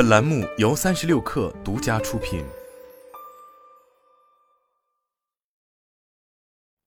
本栏目由三十六氪独家出品。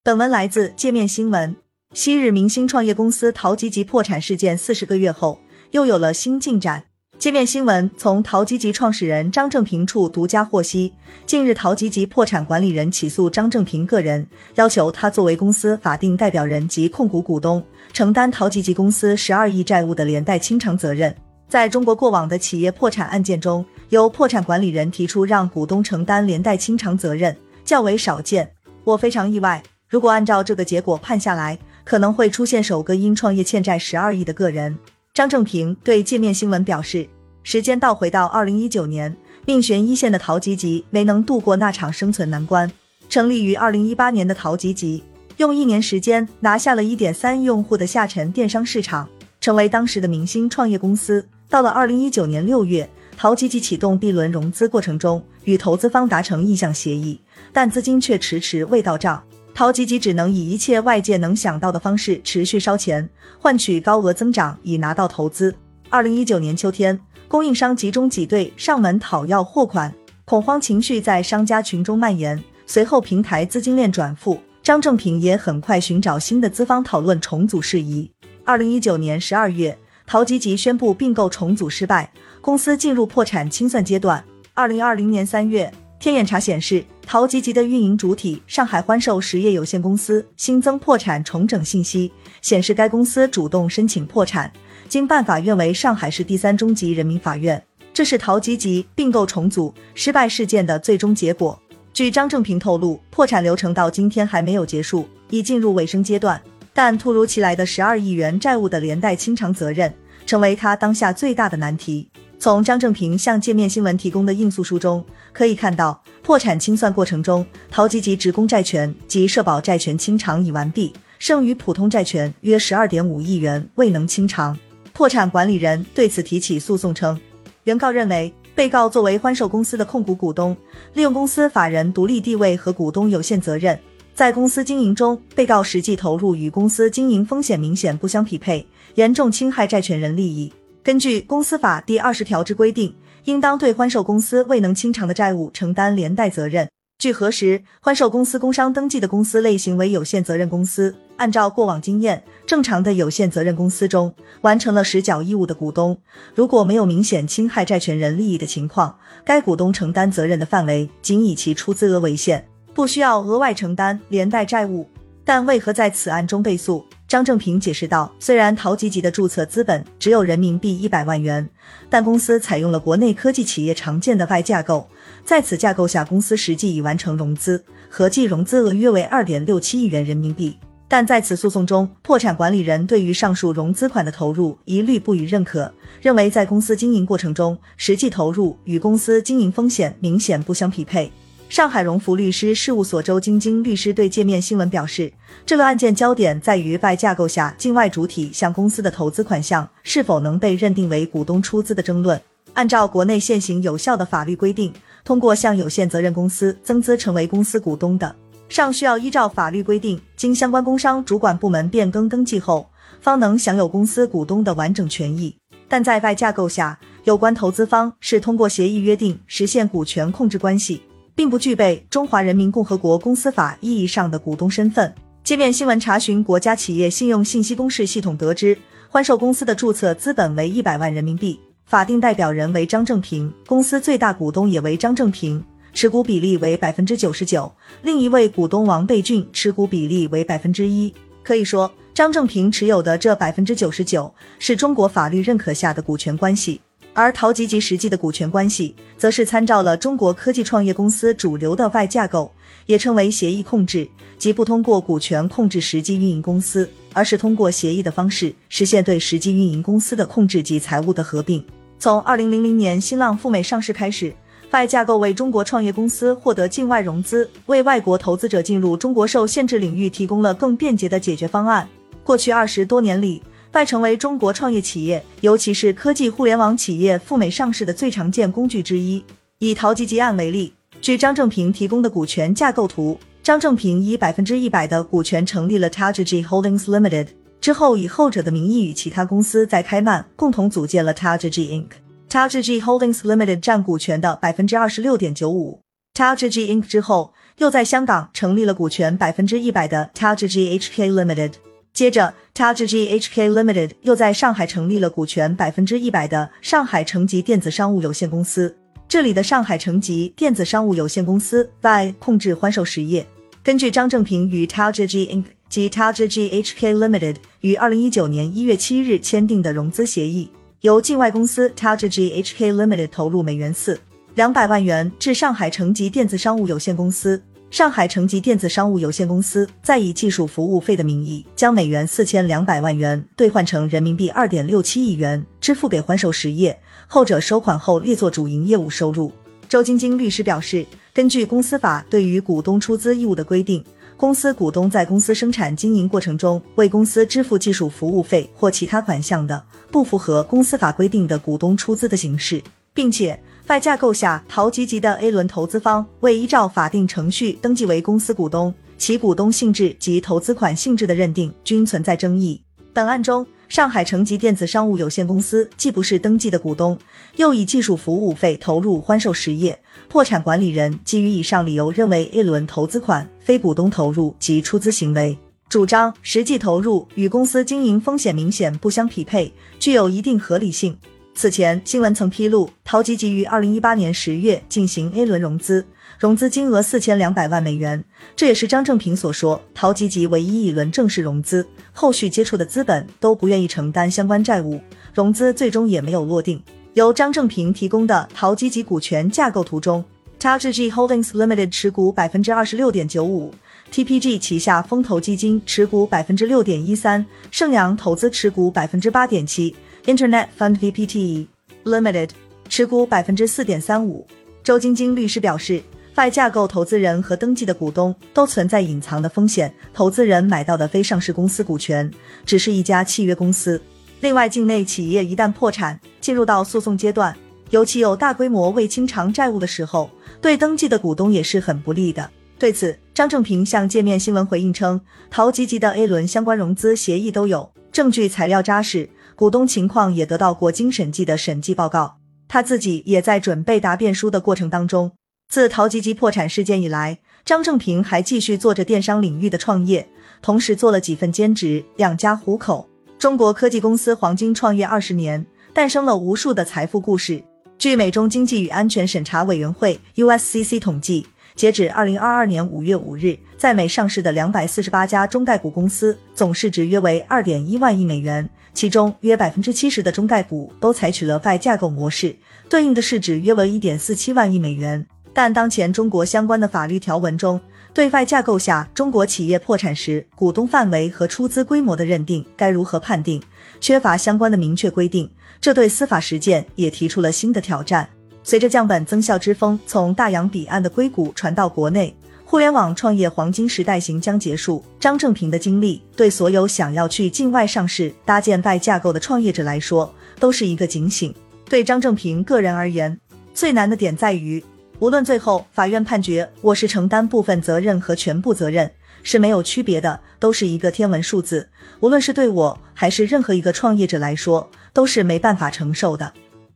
本文来自界面新闻。昔日明星创业公司淘吉吉破产事件四十个月后，又有了新进展。界面新闻从淘吉吉创始人张正平处独家获悉，近日淘吉吉破产管理人起诉张正平个人，要求他作为公司法定代表人及控股股东，承担淘吉吉公司十二亿债务的连带清偿责任。在中国过往的企业破产案件中，由破产管理人提出让股东承担连带清偿责任，较为少见。我非常意外，如果按照这个结果判下来，可能会出现首个因创业欠债十二亿的个人。张正平对界面新闻表示，时间倒回到二零一九年，命悬一线的淘吉吉没能度过那场生存难关。成立于二零一八年的淘吉吉，用一年时间拿下了一点三亿用户的下沉电商市场，成为当时的明星创业公司。到了二零一九年六月，淘吉吉启动 B 轮融资过程中，与投资方达成意向协议，但资金却迟迟未到账。淘吉吉只能以一切外界能想到的方式持续烧钱，换取高额增长，以拿到投资。二零一九年秋天，供应商集中挤兑上门讨要货款，恐慌情绪在商家群中蔓延。随后，平台资金链转负，张正平也很快寻找新的资方讨论重组事宜。二零一九年十二月，陶吉吉宣布并购重组失败，公司进入破产清算阶段。二零二零年三月。天眼查显示，陶吉吉的运营主体上海欢寿实业有限公司新增破产重整信息，显示该公司主动申请破产，经办法院为上海市第三中级人民法院。这是陶吉吉并购重组失败事件的最终结果。据张正平透露，破产流程到今天还没有结束，已进入尾声阶段。但突如其来的十二亿元债务的连带清偿责任，成为他当下最大的难题。从张正平向界面新闻提供的应诉书中可以看到，破产清算过程中，淘吉吉职工债权及社保债权清偿已完毕，剩余普通债权约十二点五亿元未能清偿。破产管理人对此提起诉讼称，原告认为，被告作为欢寿公司的控股股东，利用公司法人独立地位和股东有限责任，在公司经营中，被告实际投入与公司经营风险明显不相匹配，严重侵害债权人利益。根据公司法第二十条之规定，应当对欢寿公司未能清偿的债务承担连带责任。据核实，欢寿公司工商登记的公司类型为有限责任公司。按照过往经验，正常的有限责任公司中，完成了实缴义务的股东，如果没有明显侵害债权人利益的情况，该股东承担责任的范围仅以其出资额为限，不需要额外承担连带债务。但为何在此案中被诉？张正平解释道：“虽然淘吉吉的注册资本只有人民币一百万元，但公司采用了国内科技企业常见的外架构，在此架构下，公司实际已完成融资，合计融资额约为二点六七亿元人民币。但在此诉讼中，破产管理人对于上述融资款的投入一律不予认可，认为在公司经营过程中，实际投入与公司经营风险明显不相匹配。”上海荣福律师事务所周晶晶律师对界面新闻表示，这个案件焦点在于外架构下境外主体向公司的投资款项是否能被认定为股东出资的争论。按照国内现行有效的法律规定，通过向有限责任公司增资成为公司股东的，尚需要依照法律规定，经相关工商主管部门变更登记后，方能享有公司股东的完整权益。但在外架构下，有关投资方是通过协议约定实现股权控制关系。并不具备中华人民共和国公司法意义上的股东身份。界面新闻查询国家企业信用信息公示系统得知，欢寿公司的注册资本为一百万人民币，法定代表人为张正平，公司最大股东也为张正平，持股比例为百分之九十九，另一位股东王贝俊持股比例为百分之一。可以说，张正平持有的这百分之九十九是中国法律认可下的股权关系。而淘吉吉实际的股权关系，则是参照了中国科技创业公司主流的外架构，也称为协议控制，即不通过股权控制实际运营公司，而是通过协议的方式实现对实际运营公司的控制及财务的合并。从二零零零年新浪赴美上市开始，外架构为中国创业公司获得境外融资，为外国投资者进入中国受限制领域提供了更便捷的解决方案。过去二十多年里，拜成为中国创业企业，尤其是科技互联网企业赴美上市的最常见工具之一。以淘吉吉案为例，据张正平提供的股权架构图，张正平以百分之一百的股权成立了 Tajiji Holdings Limited，之后以后者的名义与其他公司在开曼共同组建了 Tajiji Inc。TALGG Holdings Limited 占股权的百分之二十六点九五。TALGG Inc 之后，又在香港成立了股权百分之一百的 TALGG HK Limited。接着，TALGG HK Limited 又在上海成立了股权百分之一百的上海成吉电子商务有限公司。这里的上海成吉电子商务有限公司在控制欢寿实业。根据张正平与 TALGG Inc 及 TALGG HK Limited 于二零一九年一月七日签订的融资协议，由境外公司 TALGG HK Limited 投入美元四两百万元至上海成吉电子商务有限公司。上海成吉电子商务有限公司再以技术服务费的名义，将美元四千两百万元兑换成人民币二点六七亿元，支付给欢手实业，后者收款后列作主营业务收入。周晶晶律师表示，根据公司法对于股东出资义务的规定，公司股东在公司生产经营过程中为公司支付技术服务费或其他款项的，不符合公司法规定的股东出资的形式，并且。在架构下，淘吉吉的 A 轮投资方未依照法定程序登记为公司股东，其股东性质及投资款性质的认定均存在争议。本案中，上海成吉电子商务有限公司既不是登记的股东，又以技术服务费投入欢寿实业，破产管理人基于以上理由认为 A 轮投资款非股东投入及出资行为，主张实际投入与公司经营风险明显不相匹配，具有一定合理性。此前，新闻曾披露，淘吉吉于二零一八年十月进行 A 轮融资，融资金额四千两百万美元。这也是张正平所说，淘吉吉唯一一轮正式融资，后续接触的资本都不愿意承担相关债务，融资最终也没有落定。由张正平提供的淘吉吉股权架构图中，TGG Holdings Limited 持股百分之二十六点九五，TPG 旗下风投基金持股百分之六点一三，盛阳投资持股百分之八点七。Internet Fund VPT Limited 持股百分之四点三五。周晶晶律师表示，在架构投资人和登记的股东都存在隐藏的风险，投资人买到的非上市公司股权只是一家契约公司。另外，境内企业一旦破产，进入到诉讼阶段，尤其有大规模未清偿债务的时候，对登记的股东也是很不利的。对此，张正平向界面新闻回应称，淘吉吉的 A 轮相关融资协议都有，证据材料扎实。股东情况也得到过经审计的审计报告，他自己也在准备答辩书的过程当中。自淘吉吉破产事件以来，张正平还继续做着电商领域的创业，同时做了几份兼职，养家糊口。中国科技公司黄金创业二十年，诞生了无数的财富故事。据美中经济与安全审查委员会 （USCC） 统计，截止二零二二年五月五日，在美上市的两百四十八家中概股公司，总市值约为二点一万亿美元。其中约百分之七十的中概股都采取了外架构模式，对应的市值约为一点四七万亿美元。但当前中国相关的法律条文中，对外架构下中国企业破产时股东范围和出资规模的认定该如何判定，缺乏相关的明确规定，这对司法实践也提出了新的挑战。随着降本增效之风从大洋彼岸的硅谷传到国内。互联网创业黄金时代行将结束。张正平的经历对所有想要去境外上市、搭建外架构的创业者来说都是一个警醒。对张正平个人而言，最难的点在于，无论最后法院判决我是承担部分责任和全部责任是没有区别的，都是一个天文数字。无论是对我还是任何一个创业者来说，都是没办法承受的。